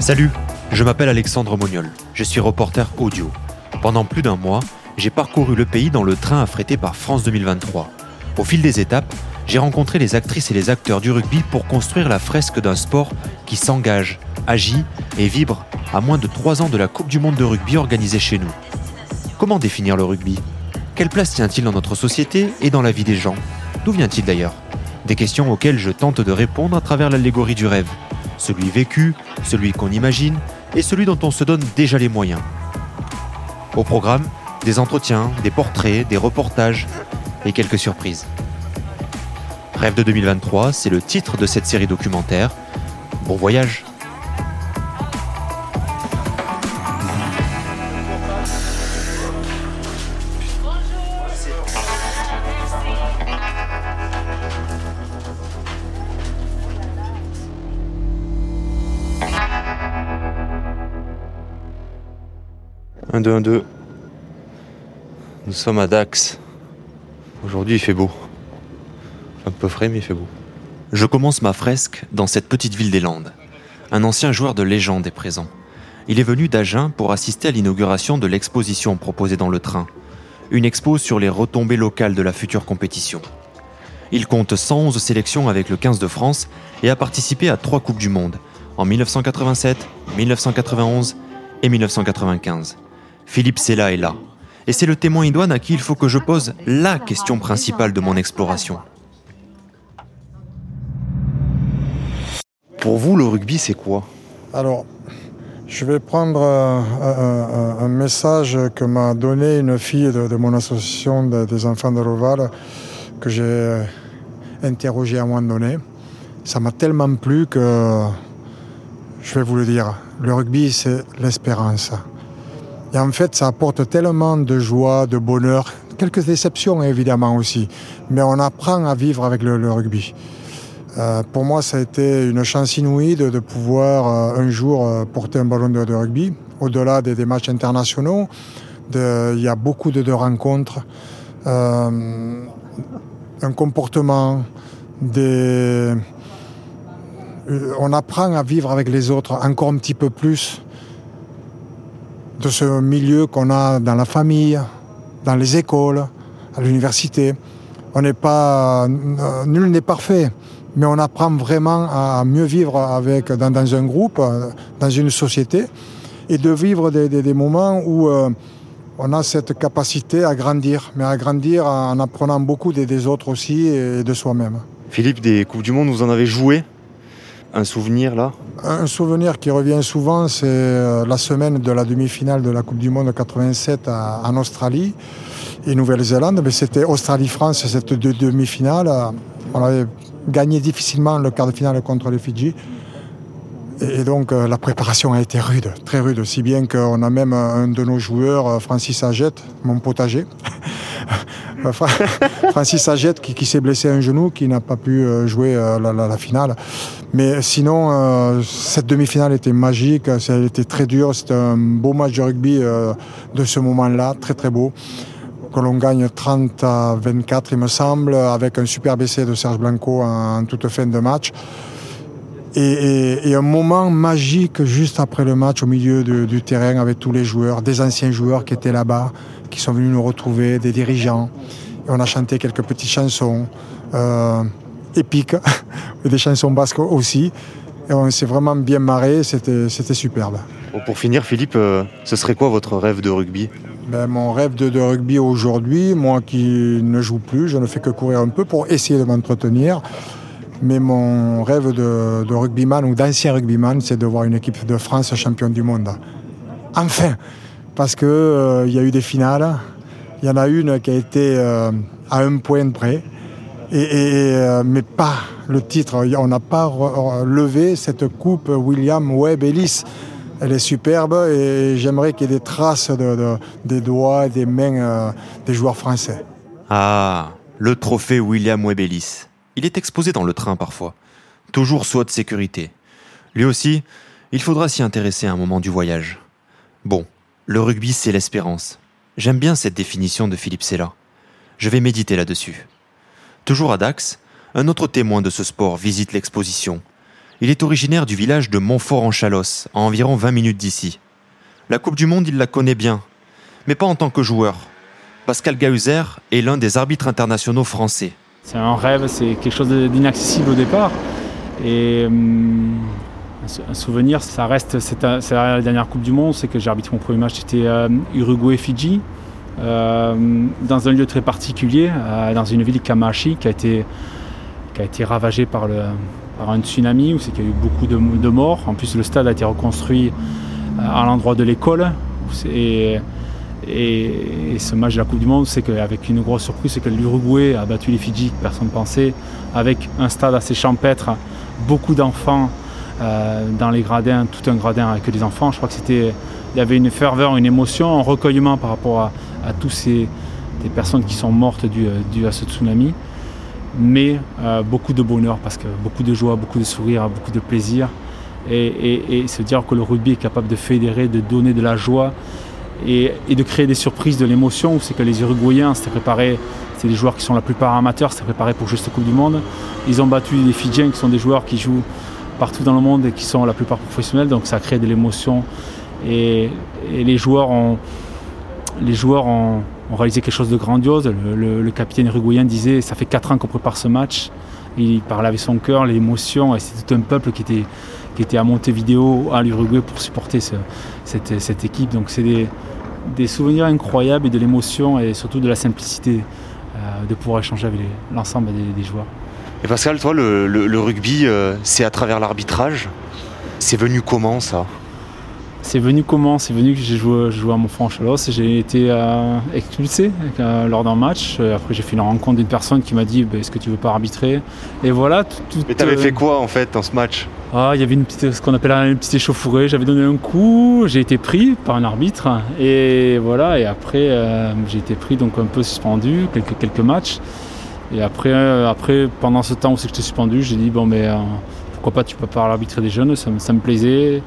Salut, je m'appelle Alexandre Moniol, je suis reporter audio. Pendant plus d'un mois, j'ai parcouru le pays dans le train affrété par France 2023. Au fil des étapes, j'ai rencontré les actrices et les acteurs du rugby pour construire la fresque d'un sport qui s'engage, agit et vibre à moins de trois ans de la Coupe du Monde de rugby organisée chez nous. Comment définir le rugby? Quelle place tient-il dans notre société et dans la vie des gens? D'où vient-il d'ailleurs? Des questions auxquelles je tente de répondre à travers l'allégorie du rêve celui vécu, celui qu'on imagine et celui dont on se donne déjà les moyens. Au programme, des entretiens, des portraits, des reportages et quelques surprises. Rêve de 2023, c'est le titre de cette série documentaire. Bon voyage Un, 2, 1, 2. Nous sommes à Dax. Aujourd'hui, il fait beau. Je commence ma fresque dans cette petite ville des Landes. Un ancien joueur de légende est présent. Il est venu d'Agen pour assister à l'inauguration de l'exposition proposée dans le train. Une expo sur les retombées locales de la future compétition. Il compte 111 sélections avec le 15 de France et a participé à trois Coupes du Monde, en 1987, 1991 et 1995. Philippe Sella est là. Et c'est le témoin idoine à qui il faut que je pose la question principale de mon exploration. Pour vous, le rugby, c'est quoi Alors, je vais prendre euh, un, message que m'a donné une fille de, mon association des enfants de l'Oval, que j'ai euh, interrogé à un moment donné. Ça m'a tellement plu que je vais vous le dire. Le rugby, c'est l'espérance. Et en fait, ça apporte tellement de joie, de bonheur, quelques déceptions évidemment aussi, mais on apprend à vivre avec le, rugby. Euh, pour moi, ça a été une chance inouïe de, pouvoir euh, un jour euh, porter un ballon de, rugby, au-delà des, matchs internationaux. il y a beaucoup de, rencontres, un comportement, on apprend à vivre avec les autres encore un petit peu plus de ce milieu qu'on a dans la famille, dans les écoles, à l'université. On n'est pas, nul n'est parfait, mais on apprend vraiment à mieux vivre avec, dans, un groupe, euh, dans une société, et de vivre des, moments où euh, on a cette capacité à grandir, mais à grandir en apprenant beaucoup des, des autres aussi et de soi-même. Philippe, des Coupes du Monde, vous en avez joué un souvenir là? Un souvenir qui revient souvent, c'est euh, la semaine de la demi-finale de la Coupe du Monde 87 en Australie et Nouvelle-Zélande. Mais c'était Australie-France, cette demi-finale. On avait gagné difficilement le quart de finale contre les Fidji. Et donc euh, la préparation a été rude, très rude, si bien qu'on a même un de nos joueurs, euh, Francis Agette, mon potager, Francis Agette qui, s'est blessé un genou, qui n'a pas pu jouer la, finale. Mais sinon, euh, cette demi-finale était magique, elle était très dure, c'était un beau match de rugby euh, de ce moment-là, très très beau. Que l'on gagne 30 à 24, il me semble, avec un super essai de Serge Blanco en, toute fin de match. Et, un moment magique juste après le match au milieu du terrain avec tous les joueurs, des anciens joueurs qui étaient là-bas, qui sont venus nous retrouver, des dirigeants. Et on a chanté quelques petites chansons. Euh, épiques, et des chansons basques aussi. Et on s'est vraiment bien marré, c'était, c'était superbe. pour finir, Philippe, euh, ce serait quoi votre rêve de rugby? Ben, Mon rêve de, rugby aujourd'hui, moi qui ne joue plus, je ne fais que courir un peu pour essayer de m'entretenir. Mais mon rêve de, rugbyman ou d'ancien rugbyman, c'est de voir une équipe de France championne du monde. Enfin Parce qu'il euh, y a eu des finales. Il y en a une qui a été euh, à un point près euh, mais pas le titre. On n'a pas levé cette coupe William Webb Ellis. Elle est superbe et j'aimerais qu'il y ait des traces de, des doigts et des mains euh, des joueurs français. Ah, le trophée William Webb Ellis. il est exposé dans le train parfois. Toujours soit de sécurité. Lui aussi, il faudra s'y intéresser à un moment du voyage. Bon, le rugby, c'est l'espérance. J'aime bien cette définition de Philippe Sella. Je vais méditer là-dessus. Toujours à Dax, un autre témoin de ce sport visite l'exposition. Il est originaire du village de Montfort-en-Chalosse, à environ 20 minutes d'ici. La Coupe du Monde, il la connaît bien, mais pas en tant que joueur. Pascal Gahuzer est l'un des arbitres internationaux français. C'est un rêve, c'est quelque chose d'inaccessible au départ. Et hum, un souvenir, ça reste, c'est la dernière Coupe du Monde, c'est que j'ai arbitré mon premier match, c'était euh, Uruguay-Fidji, euh, dans un lieu très particulier, euh, dans une ville Kamachi, qui a été, qui a été ravagée par, un tsunami, où c'est qu'il y a eu beaucoup de, morts. En plus, le stade a été reconstruit à l'endroit de l'école. Et, ce match de la Coupe du Monde, c'est qu'avec une grosse surprise, c'est que l'Uruguay a battu les Fidji, personne ne pensait, avec un stade assez champêtre, beaucoup d'enfants euh, dans les gradins, tout un gradin avec des enfants. Je crois que c'était, il y avait une ferveur, une émotion, un recueillement par rapport à, à tous ces personnes qui sont mortes dues à ce tsunami, mais euh, beaucoup de bonheur parce que beaucoup de joie, beaucoup de sourire, beaucoup de plaisir. Et, se dire que le rugby est capable de fédérer, de donner de la joie et, de créer des surprises, de l'émotion. C'est que les Uruguayens s'étaient préparés, c'est des joueurs qui sont la plupart amateurs, s'étaient préparés pour juste la Coupe du Monde. Ils ont battu les Fidjiens qui sont des joueurs qui jouent partout dans le monde et qui sont la plupart professionnels, donc ça a créé de l'émotion. Et, les joueurs les joueurs ont, réalisé quelque chose de grandiose. Le, capitaine uruguayen disait ça fait 4 ans qu'on prépare ce match. Il parlait avec son cœur, l'émotion, et c'est tout un peuple qui était, qui était à Montevideo, à l'Uruguay, pour supporter cette, équipe. Donc c'est des, souvenirs incroyables et de l'émotion et surtout de la simplicité euh, de pouvoir échanger avec l'ensemble des, joueurs. Et Pascal, toi, le, rugby, euh, c'est à travers l'arbitrage. C'est venu comment ça? C'est venu comment? C'est venu que j'ai joué, joué, à Montfranc-Chalos. J'ai été euh, expulsé euh, lors d'un match. Euh, après, j'ai fait une rencontre d'une personne qui m'a dit bah, Est-ce que tu veux pas arbitrer? Et voilà. Tout, Mais t'avais fait quoi en fait dans ce match? Ah, Il y avait une petite, ce qu'on appelle une petite échauffourée. J'avais donné un coup, j'ai été pris par un arbitre. Et voilà. Et après, j'ai été pris, donc un peu suspendu, quelques, quelques matchs. Et après, après, pendant ce temps où j'étais suspendu, j'ai dit Bon, mais pourquoi pas, tu peux pas arbitrer des jeunes ça, ça me plaisait.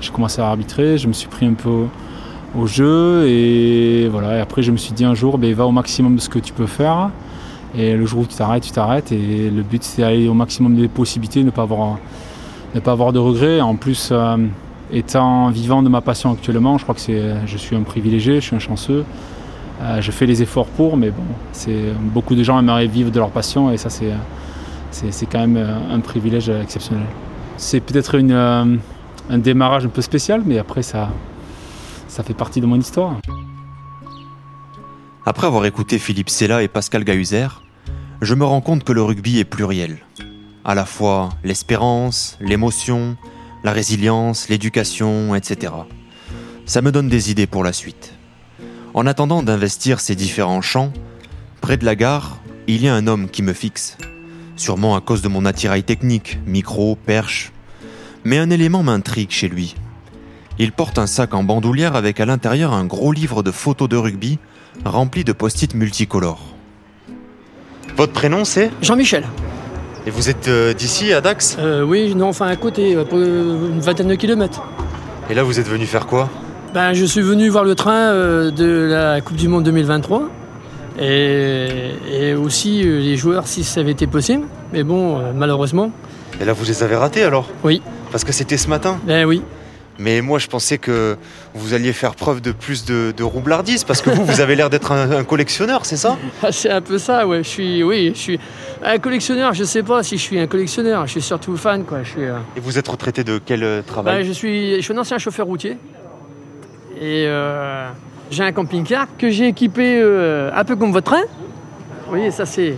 J'ai commencé à arbitrer, je me suis pris un peu au, jeu et voilà. Et après, je me suis dit un jour, ben, va au maximum de ce que tu peux faire. Et le jour où tu t'arrêtes, tu t'arrêtes. Et le but, c'est d'aller au maximum des possibilités, ne pas avoir, ne pas avoir de regrets. En plus, euh, étant vivant de ma passion actuellement, je crois que c'est, je suis un privilégié, je suis un chanceux. Euh, je fais les efforts pour, mais bon, c'est, beaucoup de gens aimeraient vivre de leur passion et ça, c'est, c'est, quand même un privilège exceptionnel. C'est peut-être une euh, un démarrage un peu spécial, mais après ça, ça fait partie de mon histoire. Après avoir écouté Philippe Sella et Pascal Gahuzer, je me rends compte que le rugby est pluriel. À la fois l'espérance, l'émotion, la résilience, l'éducation, etc. Ça me donne des idées pour la suite. En attendant d'investir ces différents champs, près de la gare, il y a un homme qui me fixe. Sûrement à cause de mon attirail technique, micro, perche, mais un élément m'intrigue chez lui. Il porte un sac en bandoulière avec à l'intérieur un gros livre de photos de rugby rempli de post-it multicolores. Votre prénom c'est? Jean-Michel. Et vous êtes euh, d'ici à Dax? Euh, Oui, non, enfin à côté, euh, une vingtaine de kilomètres. Et là vous êtes venu faire quoi? Ben, Je suis venu voir le train de la Coupe du Monde 2023 et, et aussi les joueurs si ça avait été possible. Mais bon, malheureusement. Et là vous les avez ratés alors? Oui. Parce que c'était ce matin oui. Mais moi, je pensais que vous alliez faire preuve de plus de, roublardise, parce que vous, vous avez l'air d'être un, collectionneur, c'est ça? Ah, C'est un peu ça, ouais. Je suis, oui, je suis un collectionneur. Je sais pas si je suis un collectionneur. Je suis surtout fan, quoi. Je suis, euh, Et vous êtes retraité de quel euh, travail? Je, suis, je suis un ancien chauffeur routier. Et euh, j'ai un camping-car que j'ai équipé un peu comme votre train. Vous voyez, ça c'est...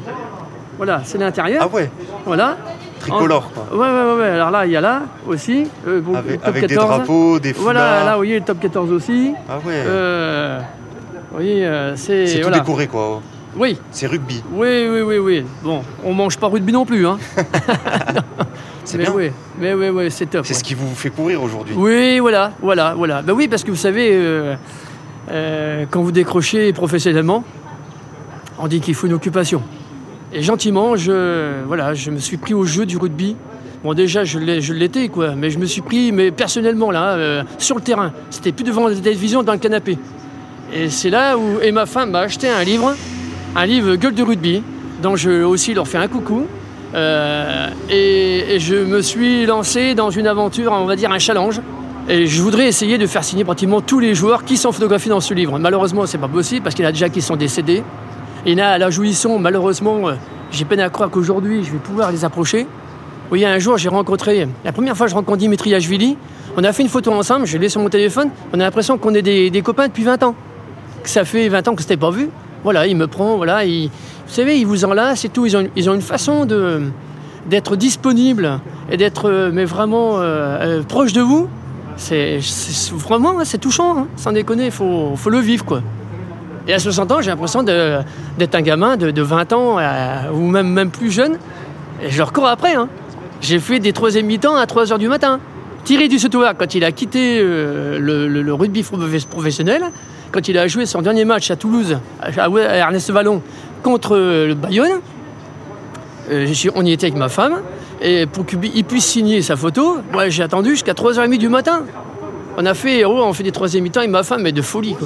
Voilà, c'est l'intérieur. Ah ouais Voilà tricolore. Quoi. Ouais, ouais, ouais, Alors là, il y a là aussi. Euh, avec, des drapeaux, des foulards. Voilà, là, vous voyez, le top 14 aussi. Ah ouais. Euh, vous voyez, euh, c'est. C'est tout décoré, quoi. Oui. C'est rugby. Oui, oui, oui, oui. Bon, on mange pas rugby non plus, hein. c'est bien. Oui, mais oui, oui, c'est top. C'est ce qui vous fait courir aujourd'hui. Oui, voilà, voilà, voilà. Ben oui, parce que vous savez, quand vous décrochez professionnellement, on dit qu'il faut une occupation. Et gentiment, je, voilà, je me suis pris au jeu du rugby. Bon, déjà, je l'étais, quoi, mais je me suis pris, mais personnellement, là, euh, sur le terrain. C'était plus devant la télévision, dans le canapé. Et c'est là où. Et ma femme m'a acheté un livre, un livre Gueule de rugby, dont je aussi leur fais un coucou. Euh, et, et, je me suis lancé dans une aventure, on va dire un challenge. Et je voudrais essayer de faire signer pratiquement tous les joueurs qui sont photographiés dans ce livre. Malheureusement, c'est pas possible parce qu'il y en a déjà qui sont décédés. Il y en a à la jouisson, malheureusement, euh, j'ai peine à croire qu'aujourd'hui je vais pouvoir les approcher. Voyez, un jour, j'ai rencontré, la première fois que je rencontre Dimitri Ashvili, on a fait une photo ensemble, je l'ai sur mon téléphone, on a l'impression qu'on est des, copains depuis 20 ans. Que ça fait 20 ans que je pas vu. Voilà, il me prend, voilà, il, vous savez, ils vous enlacent et tout. Ils ont, ils ont une façon de, d'être disponibles et d'être euh, mais vraiment euh, proche de vous. C'est, vraiment, c'est touchant, hein, sans déconner, il faut, faut le vivre, quoi. Et à 60 ans, j'ai l'impression d'être un gamin de, 20 ans ou même, même plus jeune. Et je leur cours après. Hein. J'ai fait des troisième mi-temps à 3 h du matin. Thierry Dussetoir, quand il a quitté euh, le, rugby professionnel, quand il a joué son dernier match à Toulouse, à, Ernest Vallon, contre le Bayonne, euh, on y était avec ma femme, et pour qu'il puisse signer sa photo, j'ai attendu jusqu'à 3h30 du matin. On a fait, oh, on fait des troisième mi-temps et ma femme est de folie.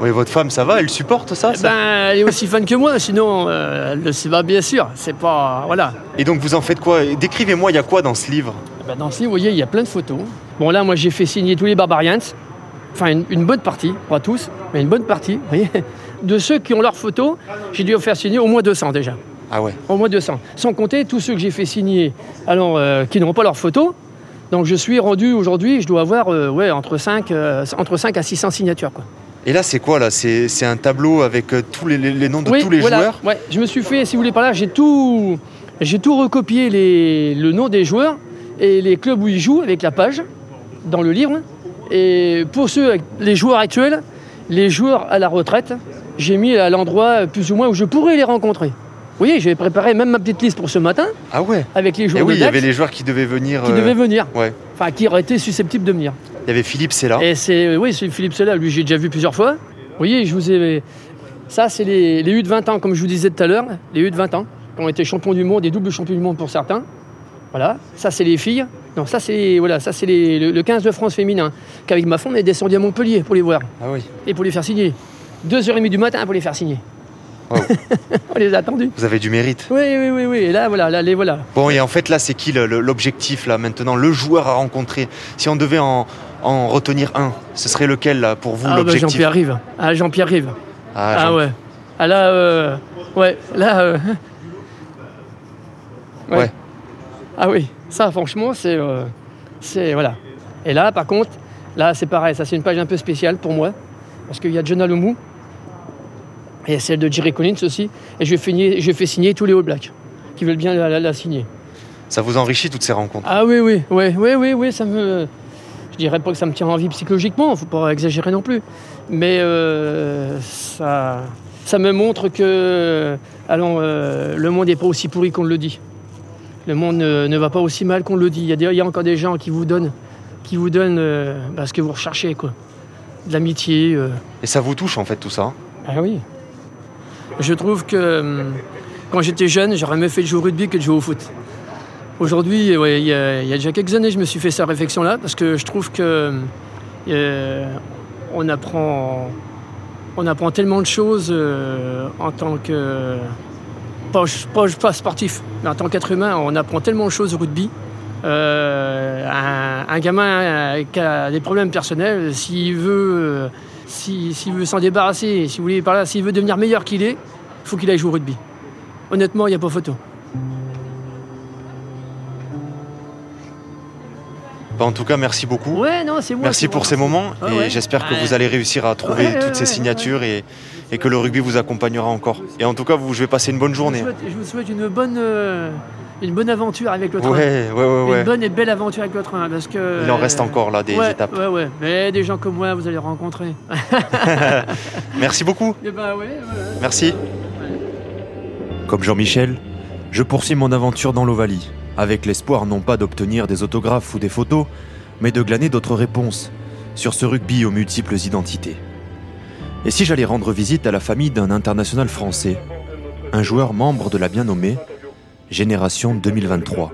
Oui, votre femme, ça va Elle supporte ça, Ben, elle est aussi fan que moi, sinon, euh, elle le sait pas, bien sûr. C'est pas. Voilà. Et donc, vous en faites quoi? Décrivez-moi, il y a quoi dans ce livre? Ben, Dans ce livre, vous voyez, il y a plein de photos. Bon, là, moi, j'ai fait signer tous les Barbarians. Enfin, une, bonne partie, pas tous, mais une bonne partie, vous voyez. De ceux qui ont leurs photos, j'ai dû en faire signer au moins 200 déjà. Ah ouais Au moins 200. Sans compter tous ceux que j'ai fait signer, alors, euh, qui n'ont pas leurs photos. Donc, je suis rendu aujourd'hui, je dois avoir euh, ouais, entre, 5, entre 5 à 600 signatures. Quoi. Et là, c'est quoi là? C'est un tableau avec euh, tous les, noms de tous les joueurs? Ouais, je me suis fait, si vous voulez par là, j'ai tout, j'ai tout recopié les, le nom des joueurs et les clubs où ils jouent avec la page dans le livre. Et pour ceux, les joueurs actuels, les joueurs à la retraite, j'ai mis à l'endroit plus ou moins où je pourrais les rencontrer. Vous voyez, j'ai préparé même ma petite liste pour ce matin. Ah ouais? Avec les joueurs. Et oui, il y avait les joueurs qui devaient venir. Qui devaient euh, venir. Ouais. Enfin, qui auraient été susceptibles de venir. Il y avait Philippe Sella. Et c'est, oui, c'est Philippe Sella. Lui, j'ai déjà vu plusieurs fois. Vous voyez, je vous ai. Ça, c'est les, les U de 20 ans, comme je vous disais tout à l'heure, les U de 20 ans, qui ont été champions du monde et doubles champions du monde pour certains. Voilà, ça c'est les filles. Non, ça c'est voilà, ça c'est le, 15 de France féminin, qu'avec ma femme on est descendu à Montpellier pour les voir. Ah oui. Et pour les faire signer. 2h30 du matin pour les faire signer. on les a attendus. Vous avez du mérite. Oui, oui, oui, oui. Et là, voilà, là, les voilà. Bon, et en fait, là, c'est qui l'objectif, là, maintenant Le joueur à rencontrer? Si on devait en, retenir un, ce serait lequel, là, pour vous, ah, bah, l'objectif Jean-Pierre Rive. Ah, Jean-Pierre Rive. Ah, ah ouais. Ah, là, euh, ouais, là... Euh, ouais. Ah oui, ça, franchement, c'est... Euh, c'est... Voilà. Et là, par contre, là, c'est pareil. Ça, c'est une page un peu spéciale pour moi. Parce qu'il y a John Alomou, et celle de Jerry Collins aussi. Et je fais, je fais signer tous les All Blacks qui veulent bien la, signer. Ça vous enrichit toutes ces rencontres? Ah oui, oui, oui, oui, oui, oui, ça me. Je dirais pas que ça me tient en vie psychologiquement, faut pas exagérer non plus. Mais euh, ça, ça me montre que allons, euh, le monde n'est pas aussi pourri qu'on le dit. Le monde ne, va pas aussi mal qu'on le dit. Il y, a, il y, a, encore des gens qui vous donnent, qui vous donnent euh, bah, ce que vous recherchez, quoi. De l'amitié. Et ça vous touche en fait tout ça Ah oui. Je trouve que hum, quand j'étais jeune, j'aurais mieux fait de jouer au rugby que de jouer au foot. Aujourd'hui, il y, a déjà quelques années, je me suis fait cette réflexion-là parce que je trouve que euh, on, apprend, on apprend tellement de choses euh, en tant que. Pas, pas, sportif, mais en tant qu'être humain, on apprend tellement de choses au rugby. Euh, un, gamin qui a des problèmes personnels, s'il veut s'il veut s'en débarrasser, si vous par là, s'il veut devenir meilleur qu'il est, faut qu'il aille jouer au rugby. Honnêtement, il n'y a pas photo. Bah, en tout cas, merci beaucoup. Ouais, non, c'est moi. Merci pour ces moments et j'espère que vous allez réussir à trouver toutes ces signatures et, que le rugby vous accompagnera encore. Et en tout cas, vous, je vais passer une bonne journée. Je vous souhaite, une bonne. Euh, une bonne aventure avec le train. Ouais, ouais, ouais, une bonne et belle aventure avec le train. Parce que, Il en reste encore là des étapes. Ouais, ouais. Mais des gens comme moi, vous allez rencontrer. Merci beaucoup. Eh ben, Merci. Comme Jean-Michel, je poursuis mon aventure dans l'Ovalie, avec l'espoir non pas d'obtenir des autographes ou des photos, mais de glaner d'autres réponses sur ce rugby aux multiples identités. Et si j'allais rendre visite à la famille d'un international français un joueur membre de la bien nommée Génération 2023.